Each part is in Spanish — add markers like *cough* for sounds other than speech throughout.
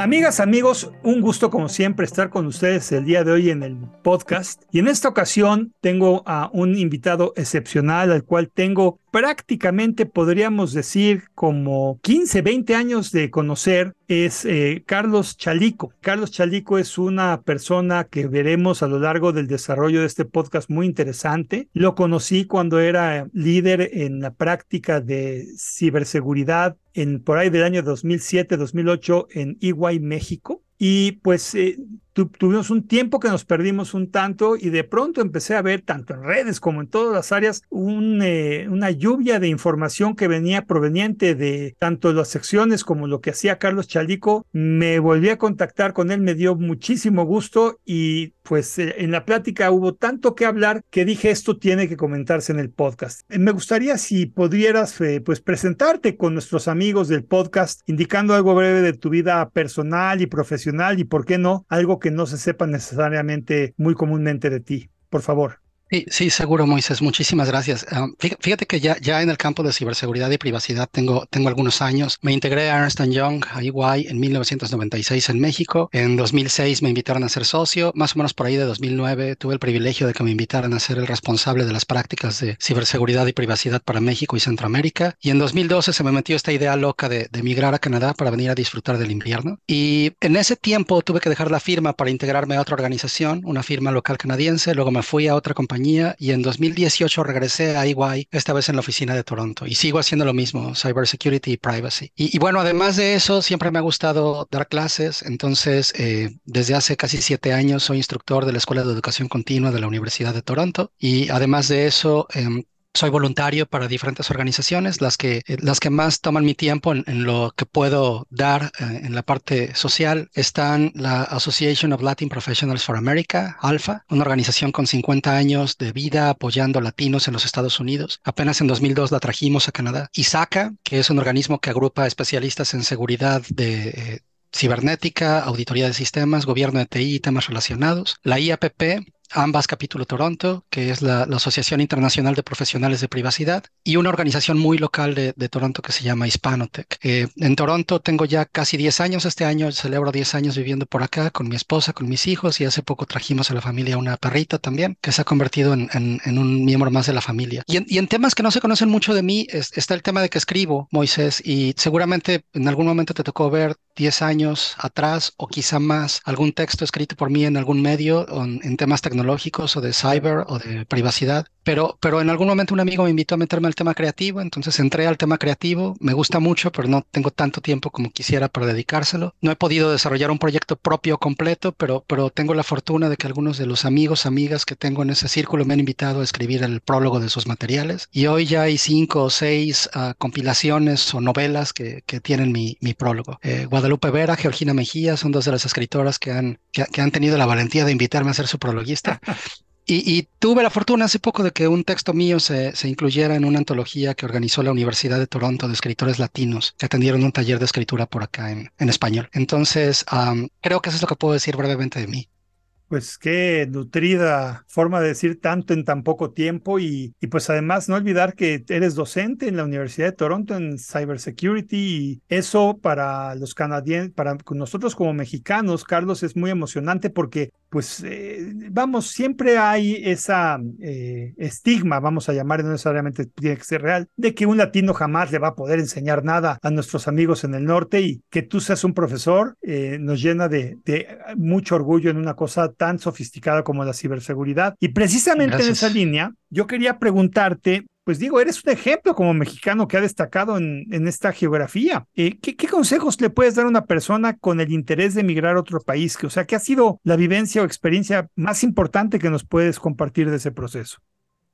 Amigas, amigos, un gusto como siempre estar con ustedes el día de hoy en el podcast. Y en esta ocasión tengo a un invitado excepcional al cual tengo prácticamente, podríamos decir, como 15, 20 años de conocer. Es eh, Carlos Chalico. Carlos Chalico es una persona que veremos a lo largo del desarrollo de este podcast muy interesante. Lo conocí cuando era líder en la práctica de ciberseguridad en por ahí del año 2007-2008 en EY México. Y pues eh, tuvimos un tiempo que nos perdimos un tanto y de pronto empecé a ver, tanto en redes como en todas las áreas, eh, una lluvia de información que venía proveniente de tanto las secciones como lo que hacía Carlos Chalico. Me volví a contactar con él, me dio muchísimo gusto y pues eh, en la plática hubo tanto que hablar que dije esto tiene que comentarse en el podcast. Eh, me gustaría si pudieras pues presentarte con nuestros amigos del podcast, indicando algo breve de tu vida personal y profesional y por qué no algo que no se sepa necesariamente muy comúnmente de ti. Por favor. Sí, sí, seguro, Moisés. Muchísimas gracias. Ah, fíjate que ya, ya en el campo de ciberseguridad y privacidad tengo, tengo algunos años. Me integré a Ernst Young, a EY, en 1996 en México. En 2006 me invitaron a ser socio. Más o menos por ahí de 2009 tuve el privilegio de que me invitaran a ser el responsable de las prácticas de ciberseguridad y privacidad para México y Centroamérica. Y en 2012 se me metió esta idea loca de, de emigrar a Canadá para venir a disfrutar del invierno. Y en ese tiempo tuve que dejar la firma para integrarme a otra organización, una firma local canadiense. Luego me fui a otra compañía y en 2018 regresé a EY, esta vez en la oficina de Toronto y sigo haciendo lo mismo, cybersecurity y privacy. Y, bueno, además de eso, siempre me ha gustado dar clases, entonces eh, desde hace casi siete años soy instructor de la Escuela de Educación Continua de la Universidad de Toronto y además de eso, em, soy voluntario para diferentes organizaciones, las que, eh, las que más toman mi tiempo en, lo que puedo dar eh, en la parte social están la Association of Latin Professionals for America, ALFA, una organización con 50 años de vida apoyando latinos en los Estados Unidos. Apenas en 2002 la trajimos a Canadá. ISACA, que es un organismo que agrupa especialistas en seguridad de... Eh, cibernética, auditoría de sistemas, gobierno de TI y temas relacionados. La IAPP, ambas capítulo Toronto, que es la, Asociación Internacional de Profesionales de Privacidad, y una organización muy local de, Toronto que se llama Hispanotech. Eh, en Toronto tengo ya casi 10 años, este año celebro 10 años viviendo por acá con mi esposa, con mis hijos, y hace poco trajimos a la familia una perrita también, que se ha convertido en, un miembro más de la familia. Y en, temas que no se conocen mucho de mí, está el tema de que escribo, Moisés, y seguramente en algún momento te tocó ver 10 años atrás o quizá más algún texto escrito por mí en algún medio en temas tecnológicos tecnológicos o de cyber o de privacidad, pero, pero en algún momento un amigo me invitó a meterme al tema creativo, entonces entré al tema creativo, me gusta mucho, pero no tengo tanto tiempo como quisiera para dedicárselo. No he podido desarrollar un proyecto propio completo, pero, pero tengo la fortuna de que algunos de los amigos, amigas que tengo en ese círculo me han invitado a escribir el prólogo de sus materiales y hoy ya hay cinco o seis ah, compilaciones o novelas que, que tienen mi, mi prólogo. Eh, Guadalupe Vera, Georgina Mejía son dos de las escritoras que han, que han tenido la valentía de invitarme a ser su prologuista *laughs* y, tuve la fortuna hace poco de que un texto mío se, incluyera en una antología que organizó la Universidad de Toronto de escritores latinos que atendieron un taller de escritura por acá en, español. Entonces, creo que eso es lo que puedo decir brevemente de mí. Pues qué nutrida forma de decir tanto en tan poco tiempo y, y, pues además no olvidar que eres docente en la Universidad de Toronto en Cybersecurity y eso para los canadienses, para nosotros como mexicanos, Carlos, es muy emocionante porque pues eh, vamos, siempre hay esa eh, estigma, vamos a llamar, no necesariamente tiene que ser real, de que un latino jamás le va a poder enseñar nada a nuestros amigos en el norte y que tú seas un profesor eh, nos llena de, de mucho orgullo en una cosa tan sofisticada como la ciberseguridad. Y precisamente en esa línea, yo quería preguntarte, pues digo, eres un ejemplo como mexicano que ha destacado en, en esta geografía. Eh, ¿qué, consejos le puedes dar a una persona con el interés de emigrar a otro país? O sea, ¿qué ha sido la vivencia o experiencia más importante que nos puedes compartir de ese proceso?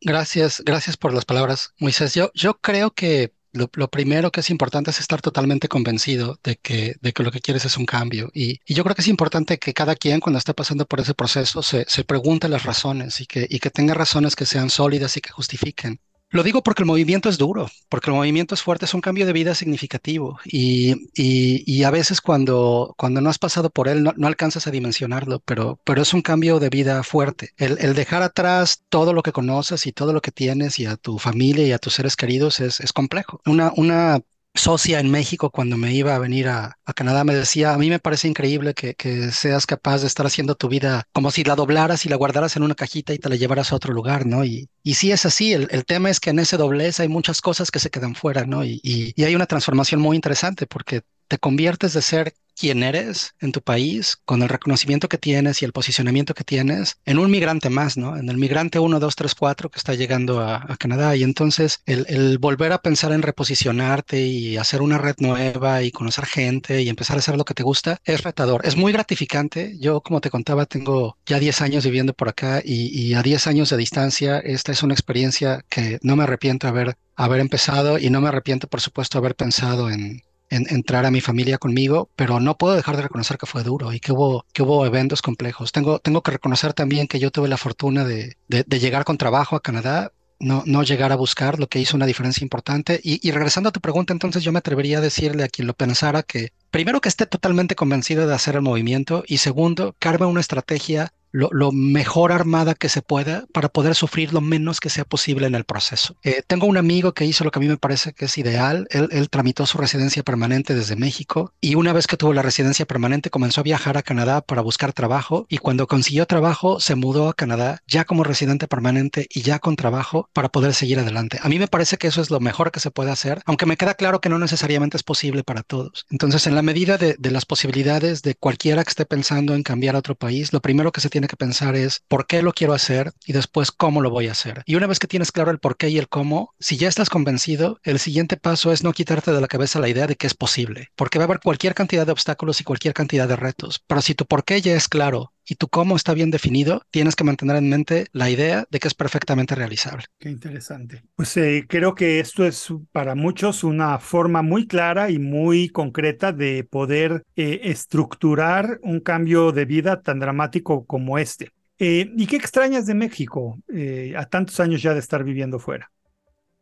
Gracias, gracias por las palabras, Moisés. Yo, yo creo que lo, primero que es importante es estar totalmente convencido de que, de que lo que quieres es un cambio. Y, yo creo que es importante que cada quien cuando esté pasando por ese proceso se, se pregunte las razones y que, y que tenga razones que sean sólidas y que justifiquen. Lo digo porque el movimiento es duro, porque el movimiento es fuerte, es un cambio de vida significativo y, y, a veces cuando, cuando no has pasado por él no, no, alcanzas a dimensionarlo, pero, pero es un cambio de vida fuerte. El, el, dejar atrás todo lo que conoces y todo lo que tienes y a tu familia y a tus seres queridos es, es complejo. Una, una socia en México cuando me iba a venir a, Canadá me decía, a mí me parece increíble que, que, seas capaz de estar haciendo tu vida como si la doblaras y la guardaras en una cajita y te la llevaras a otro lugar, ¿no? Y, y sí es así, el, el tema es que en ese doblez hay muchas cosas que se quedan fuera, ¿no? Y, y, y hay una transformación muy interesante porque te conviertes de ser quién eres en tu país, con el reconocimiento que tienes y el posicionamiento que tienes, en un migrante más, ¿no? En el migrante 1, 2, 3, 4 que está llegando a, Canadá. Y entonces el, volver a pensar en reposicionarte y hacer una red nueva y conocer gente y empezar a hacer lo que te gusta es retador. Es muy gratificante. Yo, como te contaba, tengo ya 10 años viviendo por acá y, a 10 años de distancia, esta es una experiencia que no me arrepiento haber, haber empezado y no me arrepiento, por supuesto, haber pensado en, entrar a mi familia conmigo, pero no puedo dejar de reconocer que fue duro y que hubo, que hubo eventos complejos. Tengo, tengo que reconocer también que yo tuve la fortuna de, de, llegar con trabajo a Canadá, no, no llegar a buscar, lo que hizo una diferencia importante. Y, y, regresando a tu pregunta, entonces yo me atrevería a decirle a quien lo pensara que primero que esté totalmente convencido de hacer el movimiento y segundo, arme una estrategia lo, mejor armada que se pueda para poder sufrir lo menos que sea posible en el proceso. Eh, tengo un amigo que hizo lo que a mí me parece que es ideal. Él, tramitó su residencia permanente desde México y una vez que tuvo la residencia permanente comenzó a viajar a Canadá para buscar trabajo y cuando consiguió trabajo se mudó a Canadá ya como residente permanente y ya con trabajo para poder seguir adelante. A mí me parece que eso es lo mejor que se puede hacer, aunque me queda claro que no necesariamente es posible para todos. Entonces, en la medida de, de las posibilidades de cualquiera que esté pensando en cambiar a otro país, lo primero que se tiene que pensar es por qué lo quiero hacer y después cómo lo voy a hacer. Y una vez que tienes claro el por qué y el cómo, si ya estás convencido, el siguiente paso es no quitarte de la cabeza la idea de que es posible, porque va a haber cualquier cantidad de obstáculos y cualquier cantidad de retos. Pero si tu por qué ya es claro y tu cómo está bien definido, tienes que mantener en mente la idea de que es perfectamente realizable. Qué interesante. Pues eh, creo que esto es para muchos una forma muy clara y muy concreta de poder eh, estructurar un cambio de vida tan dramático como este. Eh, ¿Y qué extrañas de México a tantos años ya de estar viviendo fuera?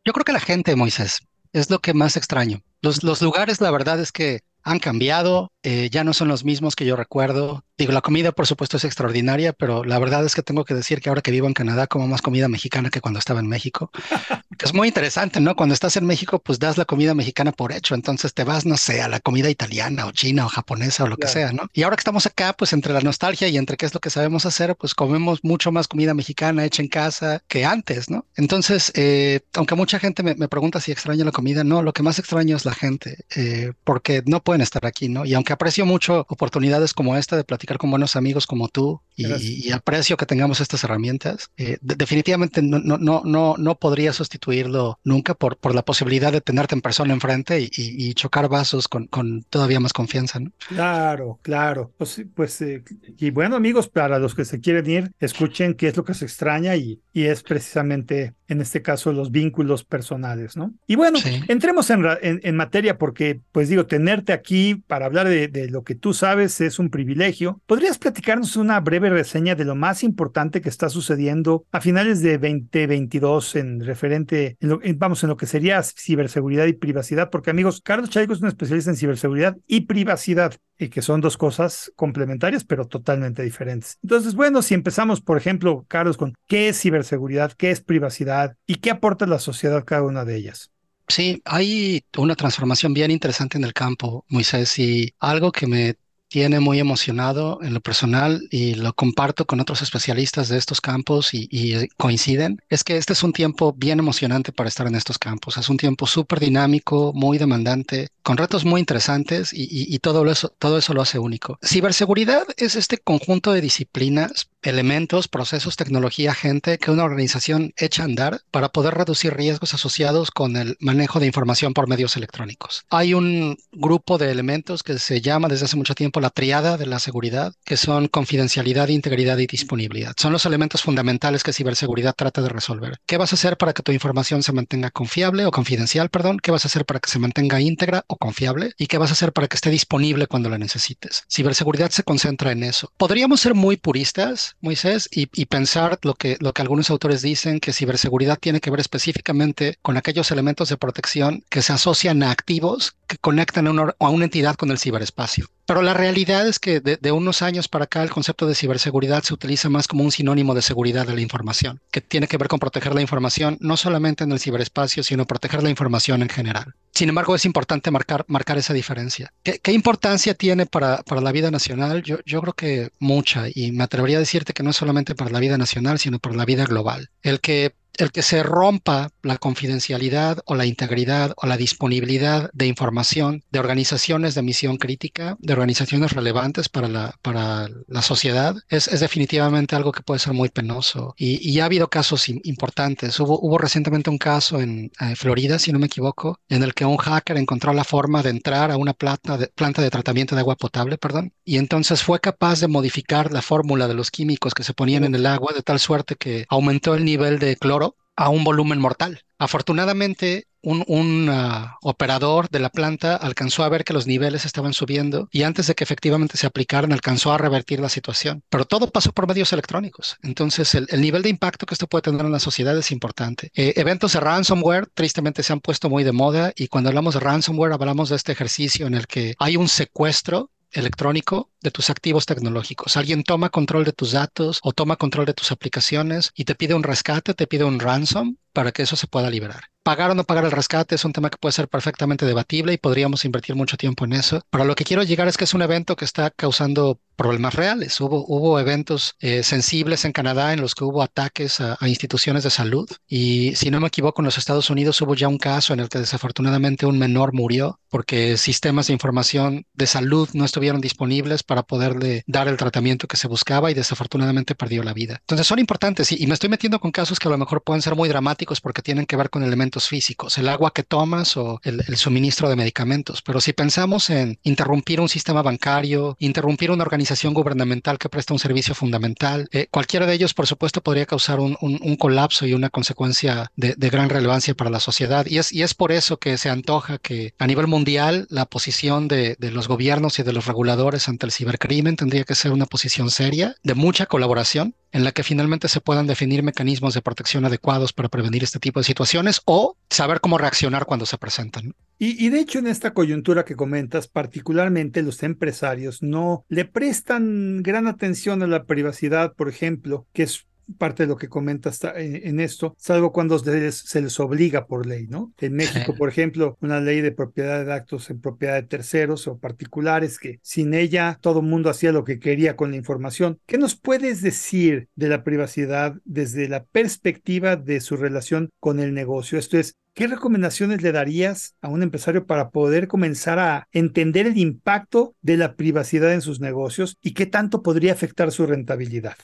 Yo creo que la gente, Moisés, es lo que más extraño. Los, los lugares, la verdad es que han cambiado, eh, ya no son los mismos que yo recuerdo. Digo, la comida por supuesto es extraordinaria, pero la verdad es que tengo que decir que ahora que vivo en Canadá como más comida mexicana que cuando estaba en México. *laughs* que es muy interesante, ¿no? Cuando estás en México, pues das la comida mexicana por hecho, entonces te vas, no sé, a la comida italiana o china o japonesa o lo que sea, ¿no? Y ahora que estamos acá, pues entre la nostalgia y entre qué es lo que sabemos hacer, pues comemos mucho más comida mexicana hecha en casa que antes, ¿no? Entonces, eh, aunque mucha gente me, pregunta si extraño la comida, no, lo que más extraño es la gente, eh, porque no puede estar aquí, ¿no? Y aunque aprecio mucho oportunidades como esta de platicar con buenos amigos como tú y, aprecio que tengamos estas herramientas, eh, definitivamente no, no, no, no, podría sustituirlo nunca por, por la posibilidad de tenerte en persona enfrente y, y chocar vasos con, con, todavía más confianza, ¿no? Claro, claro. Pues, pues eh, y bueno, amigos, para los que se quieren ir, escuchen qué es lo que se extraña y, y es precisamente en este caso los vínculos personales, ¿no? Y bueno, entremos en, en, materia porque, pues digo, tenerte aquí para hablar de, lo que tú sabes es un privilegio. ¿Podrías platicarnos una breve reseña de lo más importante que está sucediendo a finales de 2022 en referente, vamos, en lo que sería ciberseguridad y privacidad? Porque amigos, Carlos Chaico es un especialista en ciberseguridad y privacidad y que son dos cosas complementarias pero totalmente diferentes. Entonces, bueno, si empezamos, por ejemplo, Carlos, con qué es ciberseguridad, qué es privacidad y qué aporta la sociedad cada una de ellas. Sí, hay una transformación bien interesante en el campo, Moisés, y algo que me tiene muy emocionado en lo personal y lo comparto con otros especialistas de estos campos y, eh, coinciden, es que este es un tiempo bien emocionante para estar en estos campos. Es un tiempo súper dinámico, muy demandante, con retos muy interesantes y, todo, eso, todo eso lo hace único. Ciberseguridad es este conjunto de disciplinas elementos, procesos, tecnología, gente que una organización echa a andar para poder reducir riesgos asociados con el manejo de información por medios electrónicos. Hay un grupo de elementos que se llama desde hace mucho tiempo la triada de la seguridad, que son confidencialidad, integridad y disponibilidad. Son los elementos fundamentales que ciberseguridad trata de resolver. ¿Qué vas a hacer para que tu información se mantenga confiable o confidencial, perdón? ¿Qué vas a hacer para que se mantenga íntegra o confiable? ¿Y qué vas a hacer para que esté disponible cuando la necesites? Ciberseguridad se concentra en eso. Podríamos ser muy puristas Moisés, y, pensar lo que, lo que algunos autores dicen, que ciberseguridad tiene que ver específicamente con aquellos elementos de protección que se asocian a activos que conectan a una, entidad con el ciberespacio. Pero la realidad es que de, unos años para acá el concepto de ciberseguridad se utiliza más como un sinónimo de seguridad de la información, que tiene que ver con proteger la información no solamente en el ciberespacio, sino proteger la información en general. Sin embargo, es importante marcar, esa diferencia. ¿Qué, importancia tiene para, la vida nacional? Yo creo que mucha, y me atrevería a decirte que no es solamente para la vida nacional, sino para la vida global. El que el que se rompa la confidencialidad o la integridad o la disponibilidad de información de organizaciones de misión crítica, de organizaciones relevantes para la, para la sociedad, es, definitivamente algo que puede ser muy penoso. Y, ya ha habido casos importantes. Hubo, hubo recientemente un caso en eh, Florida, si no me equivoco, en el que un hacker encontró la forma de entrar a una planta de, planta de tratamiento de agua potable, perdón, y entonces fue capaz de modificar la fórmula de los químicos que se ponían en el agua de tal suerte que aumentó el nivel de cloro a un volumen mortal. Afortunadamente, un, ah, operador de la planta alcanzó a ver que los niveles estaban subiendo y antes de que efectivamente se aplicaran alcanzó a revertir la situación. Pero todo pasó por medios electrónicos. Entonces, el, nivel de impacto que esto puede tener en la sociedad es importante. Eh, eventos de ransomware tristemente se han puesto muy de moda y cuando hablamos de ransomware hablamos de este ejercicio en el que hay un secuestro electrónico de tus activos tecnológicos. Alguien toma control de tus datos o toma control de tus aplicaciones y te pide un rescate, te pide un ransom para que eso se pueda liberar. Pagar o no pagar el rescate es un tema que puede ser perfectamente debatible y podríamos invertir mucho tiempo en eso. Pero lo que quiero llegar es que es un evento que está causando problemas reales. Hubo, hubo eventos eh, sensibles en Canadá en los que hubo ataques a, instituciones de salud y si no me equivoco en los Estados Unidos hubo ya un caso en el que desafortunadamente un menor murió porque sistemas de información de salud no estuvieron disponibles para poderle dar el tratamiento que se buscaba y desafortunadamente perdió la vida. Entonces son importantes y, y me estoy metiendo con casos que a lo mejor pueden ser muy dramáticos porque tienen que ver con elementos físicos, el agua que tomas o el, suministro de medicamentos. Pero si pensamos en interrumpir un sistema bancario, interrumpir una organización gubernamental que presta un servicio fundamental, eh, cualquiera de ellos, por supuesto, podría causar un, colapso y una consecuencia de, gran relevancia para la sociedad. Y es, y es por eso que se antoja que a nivel mundial la posición de, de los gobiernos y de los reguladores ante el cibercrimen tendría que ser una posición seria, de mucha colaboración, en la que finalmente se puedan definir mecanismos de protección adecuados para prevenir este tipo de situaciones o saber cómo reaccionar cuando se presentan. Y, de hecho en esta coyuntura que comentas, particularmente los empresarios no le prestan gran atención a la privacidad, por ejemplo, que es parte de lo que comentas en esto, salvo cuando se les obliga por ley, ¿no? En México, por ejemplo, una ley de propiedad de actos en propiedad de terceros o particulares que sin ella todo el mundo hacía lo que quería con la información. ¿Qué nos puedes decir de la privacidad desde la perspectiva de su relación con el negocio? Esto es, ¿Qué recomendaciones le darías a un empresario para poder comenzar a entender el impacto de la privacidad en sus negocios y qué tanto podría afectar su rentabilidad?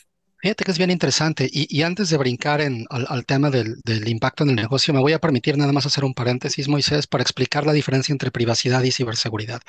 Fíjate que es bien interesante y, antes de brincar en, al, tema del, impacto en el negocio, me voy a permitir nada más hacer un paréntesis, Moisés, para explicar la diferencia entre privacidad y ciberseguridad.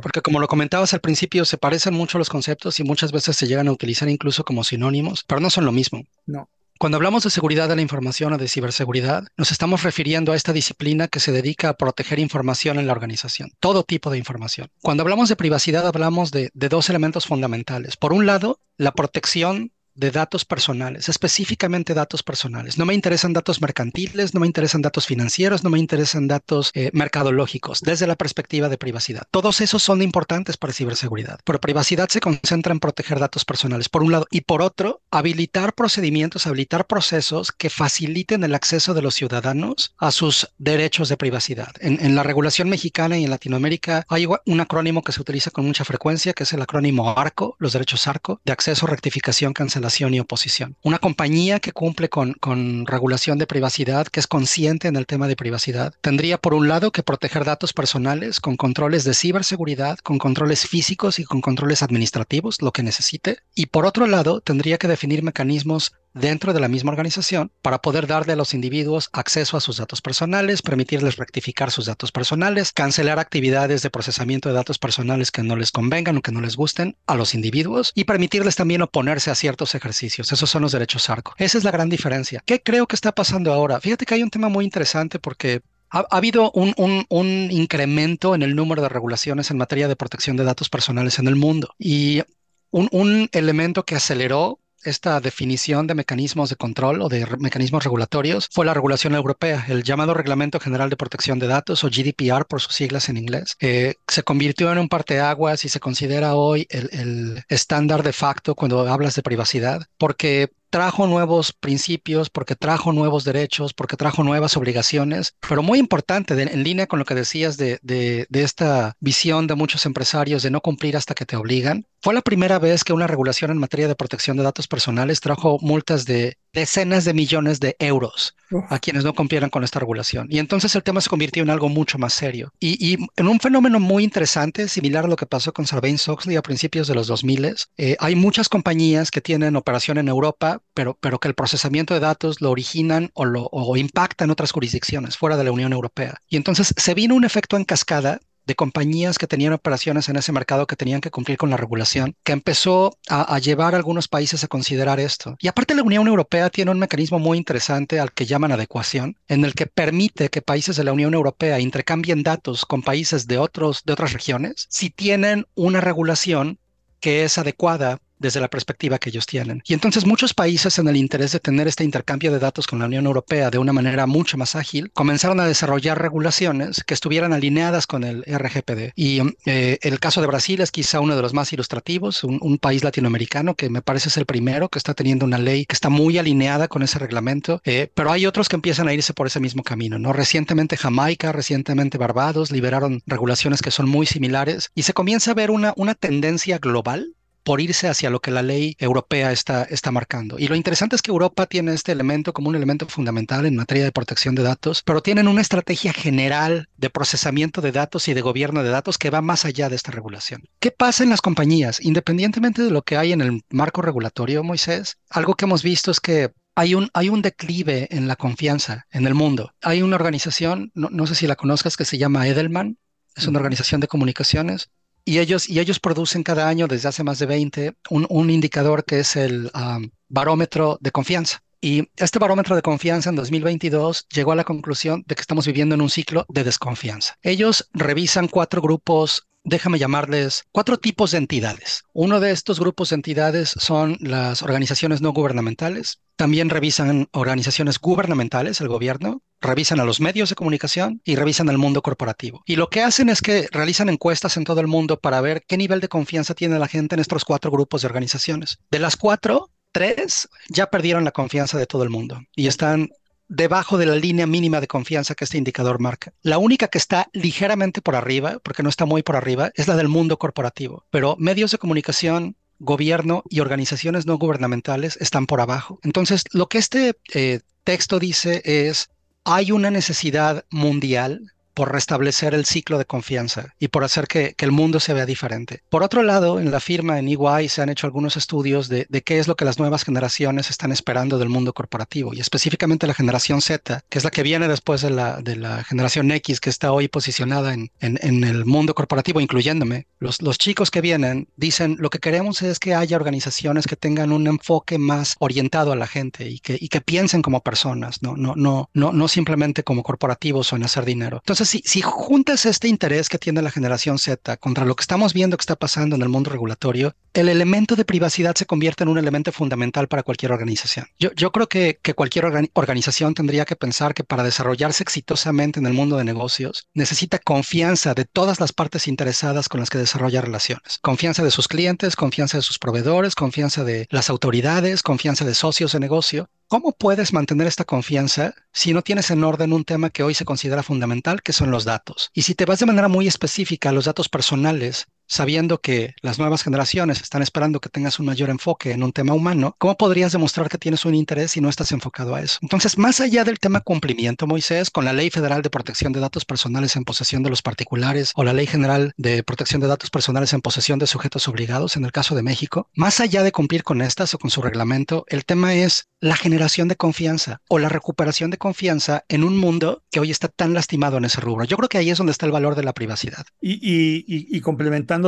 Porque como lo comentabas al principio, se parecen mucho los conceptos y muchas veces se llegan a utilizar incluso como sinónimos, pero no son lo mismo. No. Cuando hablamos de seguridad de la información o de ciberseguridad, nos estamos refiriendo a esta disciplina que se dedica a proteger información en la organización, todo tipo de información. Cuando hablamos de privacidad, hablamos de dos elementos fundamentales. Por un lado, la protección de datos personales, específicamente datos personales. No me interesan datos mercantiles, no me interesan datos financieros, no me interesan datos eh, mercadológicos desde la perspectiva de privacidad. Todos esos son importantes para ciberseguridad, pero privacidad se concentra en proteger datos personales, por un lado, y por otro, habilitar procedimientos, habilitar procesos que faciliten el acceso de los ciudadanos a sus derechos de privacidad. En, en la regulación mexicana y en Latinoamérica hay un acrónimo que se utiliza con mucha frecuencia, que es el acrónimo ARCO, los derechos ARCO, de acceso, rectificación, cancelación y oposición. Una compañía que cumple con, regulación de privacidad, que es consciente en el tema de privacidad, tendría por un lado que proteger datos personales con controles de ciberseguridad, con controles físicos y con controles administrativos, lo que necesite. Y por otro lado, tendría que definir mecanismos dentro de la misma organización para poder darle a los individuos acceso a sus datos personales, permitirles rectificar sus datos personales, cancelar actividades de procesamiento de datos personales que no les convengan o que no les gusten a los individuos y permitirles también oponerse a ciertos ejercicios. Esos son los derechos ARCO. Esa es la gran diferencia. ¿Qué creo que está pasando ahora? Fíjate que hay un tema muy interesante porque ha, habido un, un, incremento en el número de regulaciones en materia de protección de datos personales en el mundo y un, un elemento que aceleró esta definición de mecanismos de control o de mecanismos regulatorios fue la regulación europea, el llamado Reglamento General de Protección de Datos o GDPR por sus siglas en inglés. Eh, se convirtió en un parteaguas y se considera hoy el estándar de facto cuando hablas de privacidad, porque trajo nuevos principios, porque trajo nuevos derechos, porque trajo nuevas obligaciones, pero muy importante, en línea con lo que decías de, de, esta visión de muchos empresarios de no cumplir hasta que te obligan. Fue la primera vez que una regulación en materia de protección de datos personales trajo multas de decenas de millones de euros a quienes no cumplieran con esta regulación. Y entonces el tema se convirtió en algo mucho más serio. Y, y en un fenómeno muy interesante, similar a lo que pasó con Sarbanes-Oxley a principios de los 2000, eh, hay muchas compañías que tienen operación en Europa, pero, pero que el procesamiento de datos lo originan o lo o impactan otras jurisdicciones fuera de la Unión Europea. Y entonces se vino un efecto en cascada de compañías que tenían operaciones en ese mercado que tenían que cumplir con la regulación, que empezó a, llevar a algunos países a considerar esto. Y aparte la Unión Europea tiene un mecanismo muy interesante al que llaman adecuación, en el que permite que países de la Unión Europea intercambien datos con países de, otros, de otras regiones si tienen una regulación que es adecuada desde la perspectiva que ellos tienen. Y entonces muchos países en el interés de tener este intercambio de datos con la Unión Europea de una manera mucho más ágil, comenzaron a desarrollar regulaciones que estuvieran alineadas con el RGPD. Y eh, el caso de Brasil es quizá uno de los más ilustrativos, un, país latinoamericano que me parece es el primero que está teniendo una ley que está muy alineada con ese reglamento, eh, pero hay otros que empiezan a irse por ese mismo camino. ¿no? Recientemente Jamaica, recientemente Barbados liberaron regulaciones que son muy similares y se comienza a ver una, una tendencia global por irse hacia lo que la ley europea está, está marcando. Y lo interesante es que Europa tiene este elemento como un elemento fundamental en materia de protección de datos, pero tienen una estrategia general de procesamiento de datos y de gobierno de datos que va más allá de esta regulación. ¿Qué pasa en las compañías? Independientemente de lo que hay en el marco regulatorio, Moisés, algo que hemos visto es que hay un, hay un declive en la confianza en el mundo. Hay una organización, no, no sé si la conozcas, que se llama Edelman, es una organización de comunicaciones y ellos, y ellos producen cada año, desde hace más de 20, un, un indicador que es el um, barómetro de confianza. Y este barómetro de confianza en 2022 llegó a la conclusión de que estamos viviendo en un ciclo de desconfianza. Ellos revisan cuatro grupos déjame llamarles cuatro tipos de entidades. Uno de estos grupos de entidades son las organizaciones no gubernamentales. También revisan organizaciones gubernamentales, el gobierno, revisan a los medios de comunicación y revisan al mundo corporativo. Y lo que hacen es que realizan encuestas en todo el mundo para ver qué nivel de confianza tiene la gente en estos cuatro grupos de organizaciones. De las cuatro, tres ya perdieron la confianza de todo el mundo y están debajo de la línea mínima de confianza que este indicador marca. La única que está ligeramente por arriba, porque no está muy por arriba, es la del mundo corporativo. Pero medios de comunicación, gobierno y organizaciones no gubernamentales están por abajo. Entonces, lo que este eh, texto dice es, hay una necesidad mundial por restablecer el ciclo de confianza y por hacer que, que, el mundo se vea diferente. Por otro lado, en la firma, en EY, se han hecho algunos estudios de, de, qué es lo que las nuevas generaciones están esperando del mundo corporativo y específicamente la generación Z, que es la que viene después de la, de la generación X, que está hoy posicionada en, en, en el mundo corporativo, incluyéndome. Los, los chicos que vienen dicen, lo que queremos es que haya organizaciones que tengan un enfoque más orientado a la gente y que, y que piensen como personas, no, no, no, no, no simplemente como corporativos o en hacer dinero. Entonces, si, juntas este interés que tiene la generación Z contra lo que estamos viendo que está pasando en el mundo regulatorio, el elemento de privacidad se convierte en un elemento fundamental para cualquier organización. Yo, creo que, cualquier organ organización tendría que pensar que para desarrollarse exitosamente en el mundo de negocios, necesita confianza de todas las partes interesadas con las que desarrolla relaciones. Confianza de sus clientes, confianza de sus proveedores, confianza de las autoridades, confianza de socios de negocio. ¿Cómo puedes mantener esta confianza si no tienes en orden un tema que hoy se considera fundamental, que son los datos? Y si te vas de manera muy específica a los datos personales, sabiendo que las nuevas generaciones están esperando que tengas un mayor enfoque en un tema humano, ¿cómo podrías demostrar que tienes un interés si no estás enfocado a eso? Entonces, más allá del tema cumplimiento, Moisés, con la Ley Federal de Protección de Datos Personales en posesión de los particulares o la Ley General de Protección de Datos Personales en posesión de sujetos obligados, en el caso de México, más allá de cumplir con estas o con su reglamento, el tema es la generación de confianza o la recuperación de confianza en un mundo que hoy está tan lastimado en ese rubro. Yo creo que ahí es donde está el valor de la privacidad. Y, y, y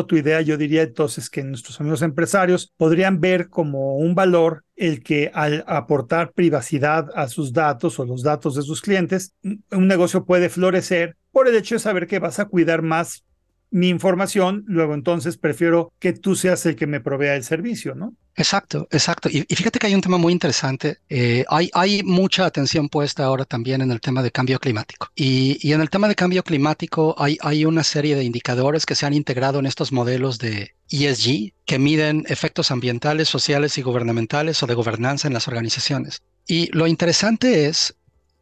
tu idea, yo diría entonces que nuestros amigos empresarios podrían ver como un valor el que al aportar privacidad a sus datos o los datos de sus clientes, un negocio puede florecer por el hecho de saber que vas a cuidar más mi información, luego entonces prefiero que tú seas el que me provea el servicio, ¿no? Exacto, exacto. Y, fíjate que hay un tema muy interesante. Eh, hay, mucha atención puesta ahora también en el tema de cambio climático. Y, y en el tema de cambio climático hay una serie de indicadores que se han integrado en estos modelos de ESG que miden efectos ambientales, sociales y gubernamentales o de gobernanza en las organizaciones. Y lo interesante es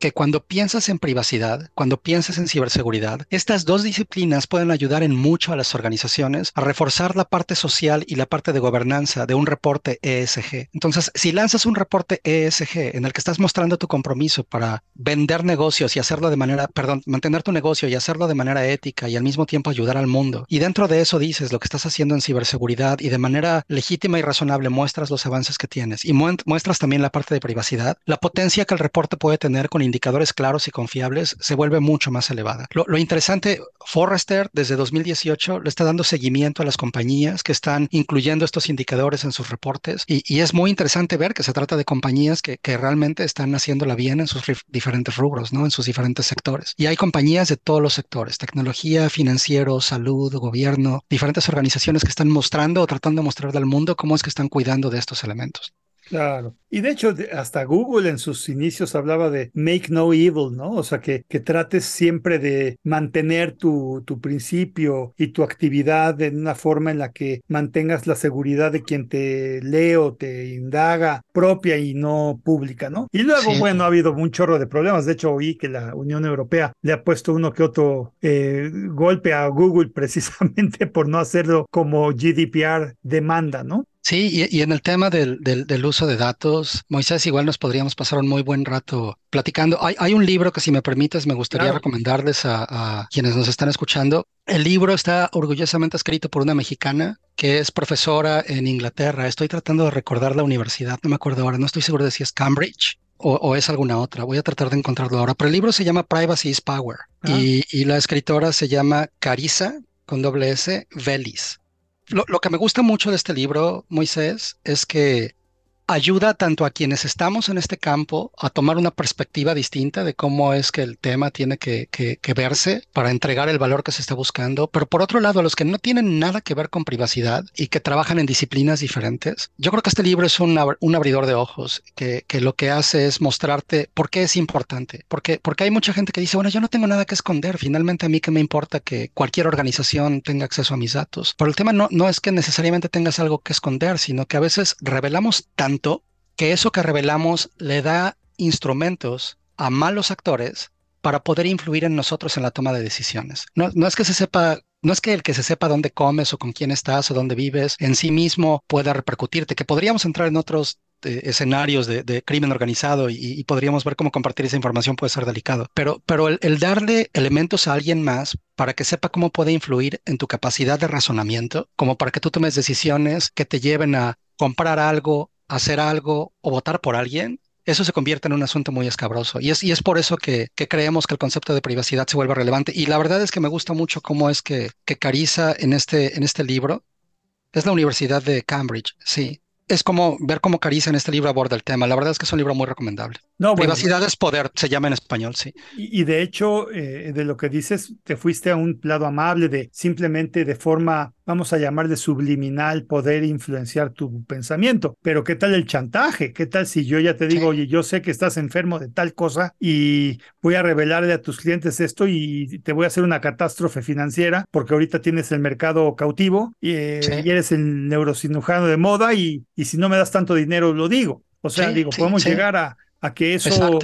que cuando piensas en privacidad, cuando piensas en ciberseguridad, estas dos disciplinas pueden ayudar en mucho a las organizaciones a reforzar la parte social y la parte de gobernanza de un reporte ESG. Entonces, si lanzas un reporte ESG en el que estás mostrando tu compromiso para vender negocios y hacerlo de manera, perdón, mantener tu negocio y hacerlo de manera ética y al mismo tiempo ayudar al mundo, y dentro de eso dices lo que estás haciendo en ciberseguridad y de manera legítima y razonable muestras los avances que tienes y muestras también la parte de privacidad, la potencia que el reporte puede tener con indicadores claros y confiables se vuelve mucho más elevada. Lo, interesante, Forrester desde 2018 le está dando seguimiento a las compañías que están incluyendo estos indicadores en sus reportes y, es muy interesante ver que se trata de compañías que, realmente están haciéndola bien en sus diferentes rubros, ¿no? En sus diferentes sectores. Y hay compañías de todos los sectores, tecnología, financiero, salud, gobierno, diferentes organizaciones que están mostrando o tratando de mostrarle al mundo cómo es que están cuidando de estos elementos. Claro. Y de hecho, hasta Google en sus inicios hablaba de make no evil, ¿no? O sea, que, que trates siempre de mantener tu, tu principio y tu actividad en una forma en la que mantengas la seguridad de quien te lee o te indaga propia y no pública, ¿no? Y luego, bueno, ha habido un chorro de problemas. De hecho, oí que la Unión Europea le ha puesto uno que otro eh, golpe a Google *laughs* precisamente por no hacerlo como GDPR demanda, ¿no? Sí, y, en el tema del, del, uso de datos, Moisés, igual nos podríamos pasar un muy buen rato platicando. Hay, hay un libro que si me permites me gustaría recomendarles a, a, quienes nos están escuchando. El libro está orgullosamente escrito por una mexicana que es profesora en Inglaterra. Estoy tratando de recordar la universidad, no me acuerdo ahora, no estoy seguro de si es Cambridge. O, o, es alguna otra. Voy a tratar de encontrarlo ahora. Pero el libro se llama Privacy is Power ah. y, y, la escritora se llama Carissa con doble S Velis. Lo, lo, que me gusta mucho de este libro, Moisés, es que ayuda tanto a quienes estamos en este campo a tomar una perspectiva distinta de cómo es que el tema tiene que, verse para entregar el valor que se está buscando, pero por otro lado, a los que no tienen nada que ver con privacidad y que trabajan en disciplinas diferentes, yo creo que este libro es un, un abridor de ojos que, que, lo que hace es mostrarte por qué es importante, porque, porque hay mucha gente que dice, bueno, yo no tengo nada que esconder, finalmente a mí que me importa que cualquier organización tenga acceso a mis datos, pero el tema no, no es que necesariamente tengas algo que esconder, sino que a veces revelamos tanto que eso que revelamos le da instrumentos a malos actores para poder influir en nosotros en la toma de decisiones. No, es que se sepa no es que el que se sepa dónde comes o con quién estás o dónde vives en sí mismo pueda repercutirte, que podríamos entrar en otros eh, escenarios de, crimen organizado y, podríamos ver cómo compartir esa información puede ser delicado. Pero, pero el, darle elementos a alguien más para que sepa cómo puede influir en tu capacidad de razonamiento, como para que tú tomes decisiones que te lleven a comprar algo, hacer algo o votar por alguien, eso se convierte en un asunto muy escabroso. Y es, por eso que, creemos que el concepto de privacidad se vuelve relevante. Y la verdad es que me gusta mucho cómo es que, que Carissa en este, en este libro, es la Universidad de Cambridge, sí, es como ver cómo Cariza en este libro aborda el tema. La verdad es que es un libro muy recomendable. No, Privacidad es poder, se llama en español, sí. Y, de hecho, eh, de lo que dices, te fuiste a un lado amable de simplemente de forma, vamos a llamar de subliminal, poder influenciar tu pensamiento. Pero ¿qué tal el chantaje? ¿Qué tal si yo ya te digo, oye, yo sé que estás enfermo de tal cosa y voy a revelarle a tus clientes esto y te voy a hacer una catástrofe financiera porque ahorita tienes el mercado cautivo y, eh, eres el neurocirujano de moda y, y si no me das tanto dinero, lo digo. O sea, digo, podemos llegar a, a que eso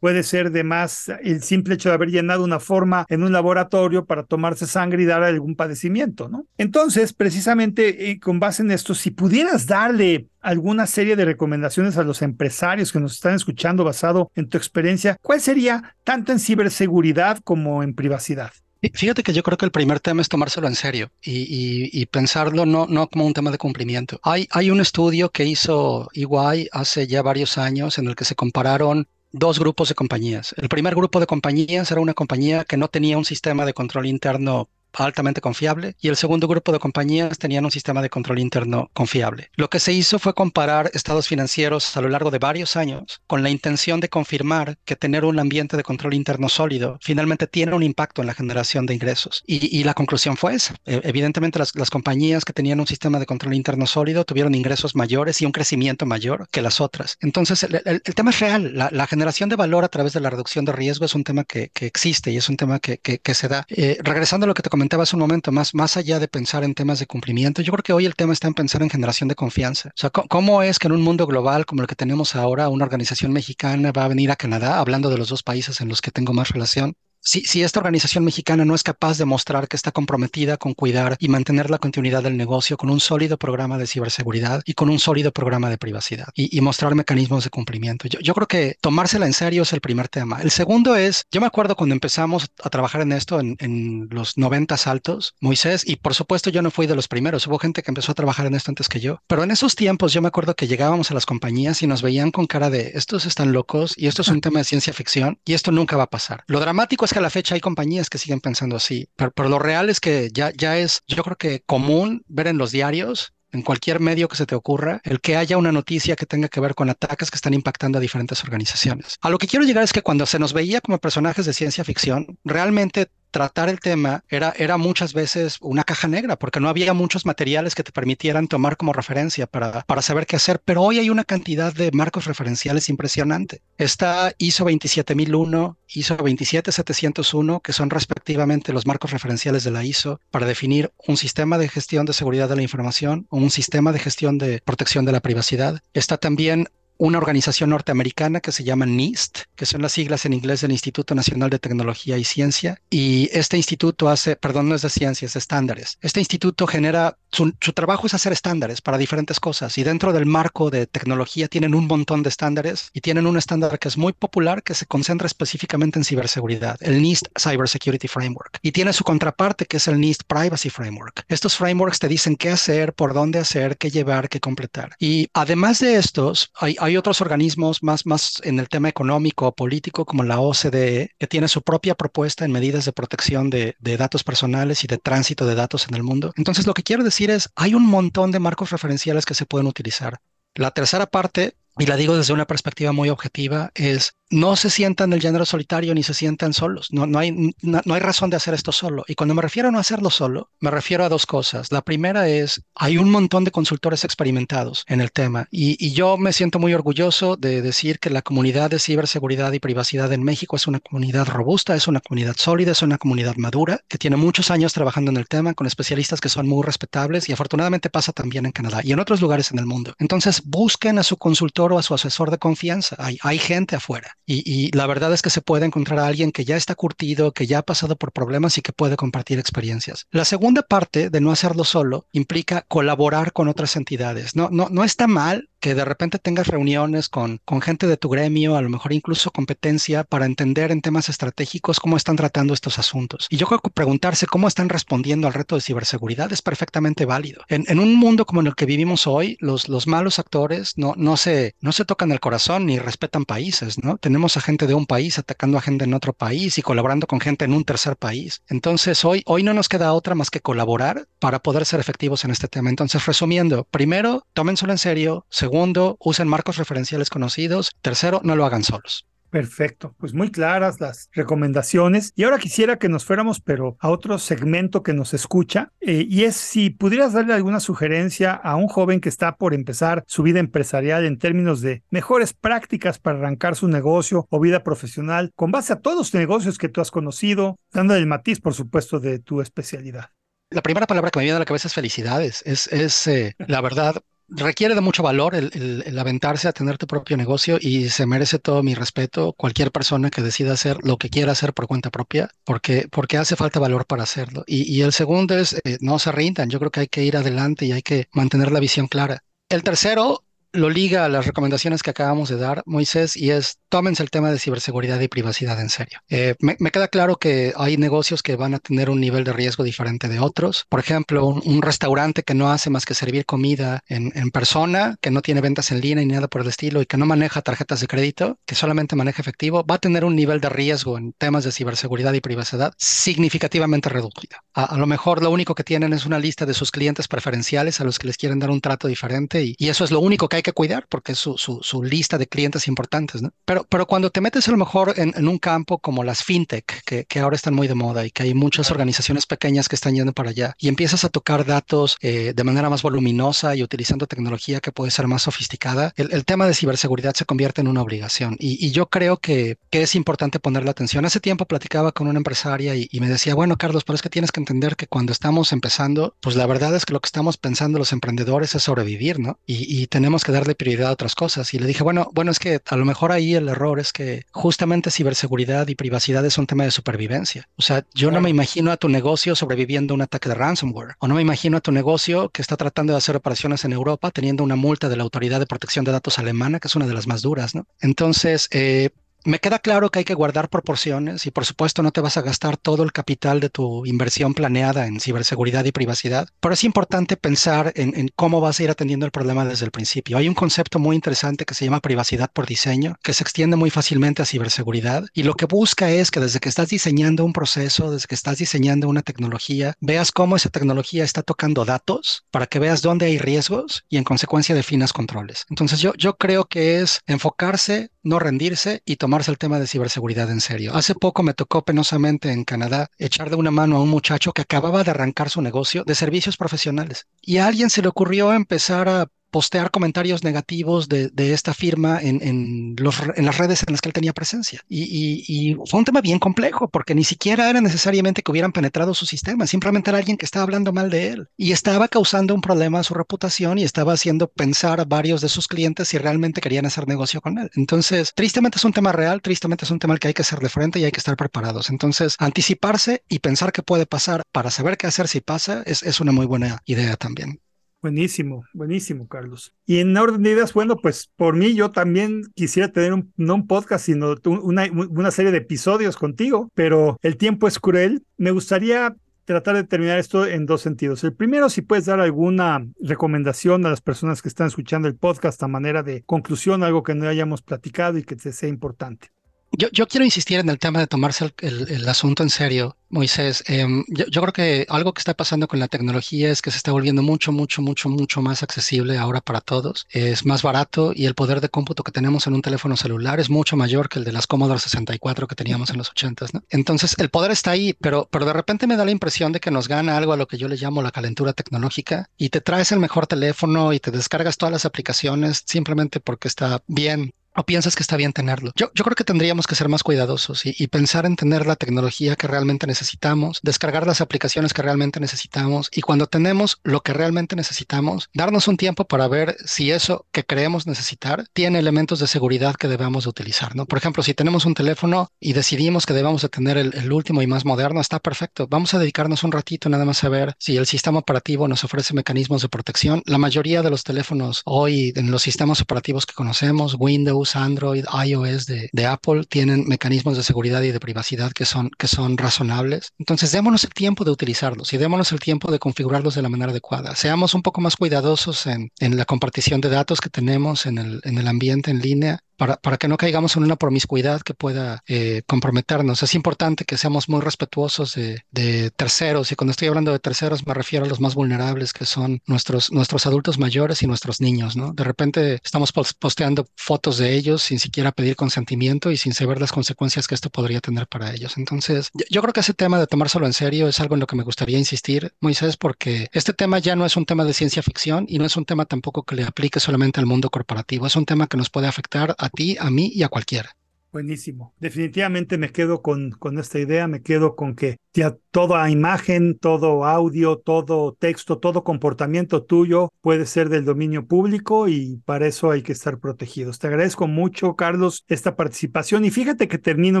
puede ser de más el simple hecho de haber llenado una forma en un laboratorio para tomarse sangre y dar algún padecimiento, ¿no? Entonces, precisamente eh, con base en esto, si pudieras darle alguna serie de recomendaciones a los empresarios que nos están escuchando basado en tu experiencia, ¿cuál sería tanto en ciberseguridad como en privacidad? Fíjate que yo creo que el primer tema es tomárselo en serio y, pensarlo no, no como un tema de cumplimiento. Hay, hay un estudio que hizo EY hace ya varios años en el que se compararon dos grupos de compañías. El primer grupo de compañías era una compañía que no tenía un sistema de control interno altamente confiable y el segundo grupo de compañías tenían un sistema de control interno confiable. Lo que se hizo fue comparar estados financieros a lo largo de varios años con la intención de confirmar que tener un ambiente de control interno sólido finalmente tiene un impacto en la generación de ingresos. Y, la conclusión fue esa. E, evidentemente las, compañías que tenían un sistema de control interno sólido tuvieron ingresos mayores y un crecimiento mayor que las otras. Entonces el, tema es real. La, generación de valor a través de la reducción de riesgo es un tema que, existe y es un tema que, que se da. Eh, regresando a lo que te comentaba hace un momento, más, más allá de pensar en temas de cumplimiento, yo creo que hoy el tema está en pensar en generación de confianza. O sea, ¿cómo es que en un mundo global como el que tenemos ahora, una organización mexicana va a venir a Canadá, hablando de los dos países en los que tengo más relación, si, esta organización mexicana no es capaz de mostrar que está comprometida con cuidar y mantener la continuidad del negocio con un sólido programa de ciberseguridad y con un sólido programa de privacidad y, mostrar mecanismos de cumplimiento. Yo, creo que tomársela en serio es el primer tema. El segundo es, yo me acuerdo cuando empezamos a trabajar en esto en, los 90 altos, Moisés, y por supuesto yo no fui de los primeros, hubo gente que empezó a trabajar en esto antes que yo, pero en esos tiempos yo me acuerdo que llegábamos a las compañías y nos veían con cara de, estos están locos y esto es un *laughs* tema de ciencia ficción y esto nunca va a pasar. Lo dramático es que a la fecha hay compañías que siguen pensando así, pero, lo real es que ya, ya es, yo creo que común ver en los diarios en cualquier medio que se te ocurra, el que haya una noticia que tenga que ver con ataques que están impactando a diferentes organizaciones. A lo que quiero llegar es que cuando se nos veía como personajes de ciencia ficción, realmente tratar el tema era, era muchas veces una caja negra, porque no había muchos materiales que te permitieran tomar como referencia para, para saber qué hacer, pero hoy hay una cantidad de marcos referenciales impresionante. Está ISO 27001, ISO 27701, que son respectivamente los marcos referenciales de la ISO para definir un sistema de gestión de seguridad de la información o un sistema de gestión de protección de la privacidad. Está también una organización norteamericana que se llama NIST, que son las siglas en inglés del Instituto Nacional de Tecnología y Ciencia. Y este instituto hace, perdón, no es de ciencias, de estándares. Este instituto genera, su, trabajo es hacer estándares para diferentes cosas. Y dentro del marco de tecnología tienen un montón de estándares y tienen un estándar que es muy popular que se concentra específicamente en ciberseguridad, el NIST Cybersecurity Framework. Y tiene su contraparte que es el NIST Privacy Framework. Estos frameworks te dicen qué hacer, por dónde hacer, qué llevar, qué completar. Y además de estos, hay, hay hay otros organismos más, más en el tema económico o político, como la OCDE, que tiene su propia propuesta en medidas de protección de, de datos personales y de tránsito de datos en el mundo. Entonces, lo que quiero decir es, hay un montón de marcos referenciales que se pueden utilizar. La tercera parte, y la digo desde una perspectiva muy objetiva, es no se sientan el género solitario ni se sientan solos. No, no, hay, no, hay razón de hacer esto solo. Y cuando me refiero a no hacerlo solo, me refiero a dos cosas. La primera es, hay un montón de consultores experimentados en el tema y, y yo me siento muy orgulloso de decir que la comunidad de ciberseguridad y privacidad en México es una comunidad robusta, es una comunidad sólida, es una comunidad madura, que tiene muchos años trabajando en el tema con especialistas que son muy respetables y afortunadamente pasa también en Canadá y en otros lugares en el mundo. Entonces, busquen a su consultor o a su asesor de confianza. Hay, hay gente afuera. Y, la verdad es que se puede encontrar a alguien que ya está curtido, que ya ha pasado por problemas y que puede compartir experiencias. La segunda parte de no hacerlo solo implica colaborar con otras entidades. No, no, no está mal que de repente tengas reuniones con, con gente de tu gremio, a lo mejor incluso competencia, para entender en temas estratégicos cómo están tratando estos asuntos. Y yo creo que preguntarse cómo están respondiendo al reto de ciberseguridad es perfectamente válido. En, en un mundo como en el que vivimos hoy, los, los malos actores no, no, se, no se tocan el corazón ni respetan países, ¿no? Tenemos a gente de un país atacando a gente en otro país y colaborando con gente en un tercer país. Entonces, hoy, hoy no nos queda otra más que colaborar para poder ser efectivos en este tema. Entonces, resumiendo, primero, tómenselo en serio. Segundo, usen marcos referenciales conocidos. Tercero, no lo hagan solos. Perfecto, pues muy claras las recomendaciones. Y ahora quisiera que nos fuéramos, pero a otro segmento que nos escucha, eh, y es si pudieras darle alguna sugerencia a un joven que está por empezar su vida empresarial en términos de mejores prácticas para arrancar su negocio o vida profesional, con base a todos los negocios que tú has conocido, dando el matiz, por supuesto, de tu especialidad. La primera palabra que me viene a la cabeza es felicidades. Es, es eh, la verdad, requiere de mucho valor el, aventarse a tener tu propio negocio y se merece todo mi respeto cualquier persona que decida hacer lo que quiera hacer por cuenta propia, porque, porque hace falta valor para hacerlo. Y, el segundo es, eh, no se rindan, yo creo que hay que ir adelante y hay que mantener la visión clara. El tercero, lo liga a las recomendaciones que acabamos de dar, Moisés, y es tómense el tema de ciberseguridad y privacidad en serio. Eh, me, queda claro que hay negocios que van a tener un nivel de riesgo diferente de otros. Por ejemplo, un, restaurante que no hace más que servir comida en, en, persona, que no tiene ventas en línea ni nada por el estilo y que no maneja tarjetas de crédito, que solamente maneja efectivo, va a tener un nivel de riesgo en temas de ciberseguridad y privacidad significativamente reducido. A, lo mejor lo único que tienen es una lista de sus clientes preferenciales a los que les quieren dar un trato diferente y, y eso es lo único que hay que cuidar porque es su, su, su lista de clientes importantes, ¿no? Pero pero, cuando te metes a lo mejor en, un campo como las fintech, que, que, ahora están muy de moda y que hay muchas organizaciones pequeñas que están yendo para allá, y empiezas a tocar datos eh, de manera más voluminosa y utilizando tecnología que puede ser más sofisticada, el, tema de ciberseguridad se convierte en una obligación. Y, yo creo que, que, es importante ponerle atención. Hace tiempo platicaba con una empresaria y, me decía, bueno, Carlos, pero es que tienes que entender que cuando estamos empezando, pues la verdad es que lo que estamos pensando los emprendedores es sobrevivir, ¿no? Y, y tenemos que darle prioridad a otras cosas. Y le dije, bueno, bueno, es que a lo mejor ahí el error es que justamente ciberseguridad y privacidad es un tema de supervivencia. O sea, yo no me imagino a tu negocio sobreviviendo a un ataque de ransomware, o no me imagino a tu negocio que está tratando de hacer operaciones en Europa teniendo una multa de la Autoridad de Protección de Datos alemana, que es una de las más duras, ¿no? Entonces, eh, me queda claro que hay que guardar proporciones y por supuesto no te vas a gastar todo el capital de tu inversión planeada en ciberseguridad y privacidad, pero es importante pensar en, cómo vas a ir atendiendo el problema desde el principio. Hay un concepto muy interesante que se llama privacidad por diseño, que se extiende muy fácilmente a ciberseguridad y lo que busca es que desde que estás diseñando un proceso, desde que estás diseñando una tecnología, veas cómo esa tecnología está tocando datos para que veas dónde hay riesgos y en consecuencia definas controles. Entonces yo, yo creo que es enfocarse, no rendirse y tomar tomarse el tema de ciberseguridad en serio. Hace poco me tocó penosamente en Canadá echar de una mano a un muchacho que acababa de arrancar su negocio de servicios profesionales y a alguien se le ocurrió empezar a postear comentarios negativos de, esta firma en, en, las redes en las que él tenía presencia. Y, fue un tema bien complejo porque ni siquiera era necesariamente que hubieran penetrado su sistema, simplemente era alguien que estaba hablando mal de él y estaba causando un problema a su reputación y estaba haciendo pensar a varios de sus clientes si realmente querían hacer negocio con él. Entonces, tristemente es un tema real, tristemente es un tema que hay que hacer de frente y hay que estar preparados. Entonces, anticiparse y pensar qué puede pasar para saber qué hacer si pasa es, es una muy buena idea también. Buenísimo, buenísimo, Carlos. Y en orden de ideas, bueno, pues por mí yo también quisiera tener un, no un podcast, sino una, una serie de episodios contigo, pero el tiempo es cruel. Me gustaría tratar de terminar esto en dos sentidos. El primero, si puedes dar alguna recomendación a las personas que están escuchando el podcast a manera de conclusión, algo que no hayamos platicado y que te sea importante. Yo, quiero insistir en el tema de tomarse el, asunto en serio, Moisés. Em, yo, creo que algo que está pasando con la tecnología es que se está volviendo mucho, mucho, mucho, mucho más accesible ahora para todos. Es más barato y el poder de cómputo que tenemos en un teléfono celular es mucho mayor que el de las Commodore 64 que teníamos en los 80s. ¿no? Entonces, el poder está ahí, pero, pero de repente me da la impresión de que nos gana algo a lo que yo le llamo la calentura tecnológica y te traes el mejor teléfono y te descargas todas las aplicaciones simplemente porque está bien o piensas que está bien tenerlo. Yo, creo que tendríamos que ser más cuidadosos y, pensar en tener la tecnología que realmente necesitamos, descargar las aplicaciones que realmente necesitamos y cuando tenemos lo que realmente necesitamos, darnos un tiempo para ver si eso que creemos necesitar tiene elementos de seguridad que debamos de utilizar. ¿no? Por ejemplo, si tenemos un teléfono y decidimos que debamos de tener el, el último y más moderno, está perfecto. Vamos a dedicarnos un ratito nada más a ver si el sistema operativo nos ofrece mecanismos de protección. La mayoría de los teléfonos hoy en los sistemas operativos que conocemos, Windows, Android, iOS de, Apple tienen mecanismos de seguridad y de privacidad que son, que son razonables. Entonces, démonos el tiempo de utilizarlos y démonos el tiempo de configurarlos de la manera adecuada. Seamos un poco más cuidadosos en, en la compartición de datos que tenemos en el, en el ambiente en línea para, que no caigamos en una promiscuidad que pueda eh, comprometernos. Es importante que seamos muy respetuosos de, terceros y cuando estoy hablando de terceros me refiero a los más vulnerables que son nuestros, nuestros adultos mayores y nuestros niños, ¿no? De repente estamos posteando fotos de ellos sin siquiera pedir consentimiento y sin saber las consecuencias que esto podría tener para ellos. Entonces, yo, creo que ese tema de tomárselo en serio es algo en lo que me gustaría insistir, Moisés, porque este tema ya no es un tema de ciencia ficción y no es un tema tampoco que le aplique solamente al mundo corporativo, es un tema que nos puede afectar a ti, a mí y a cualquiera. Buenísimo. Definitivamente me quedo con, con esta idea, me quedo con que ya toda imagen, todo audio, todo texto, todo comportamiento tuyo puede ser del dominio público y para eso hay que estar protegidos. Te agradezco mucho, Carlos, esta participación y fíjate que termino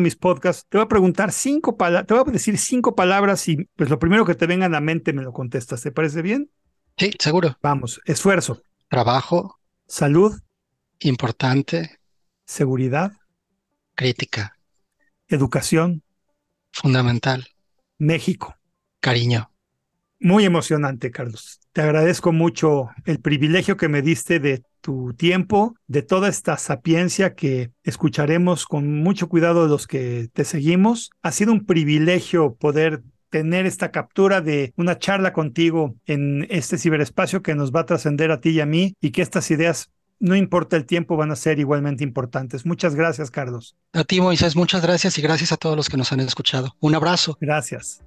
mis podcasts. Te voy a preguntar cinco palabras, te voy a decir cinco palabras y pues lo primero que te venga a la mente me lo contestas. ¿Te parece bien? Sí, seguro. Vamos, esfuerzo. Trabajo. Salud. Importante. Seguridad. Crítica. Educación. Fundamental. México. Cariño. Muy emocionante, Carlos. Te agradezco mucho el privilegio que me diste de tu tiempo, de toda esta sapiencia que escucharemos con mucho cuidado los que te seguimos. Ha sido un privilegio poder tener esta captura de una charla contigo en este ciberespacio que nos va a trascender a ti y a mí y que estas ideas no importa el tiempo, van a ser igualmente importantes. Muchas gracias, Carlos. A ti, Moisés, muchas gracias y gracias a todos los que nos han escuchado. Un abrazo. Gracias.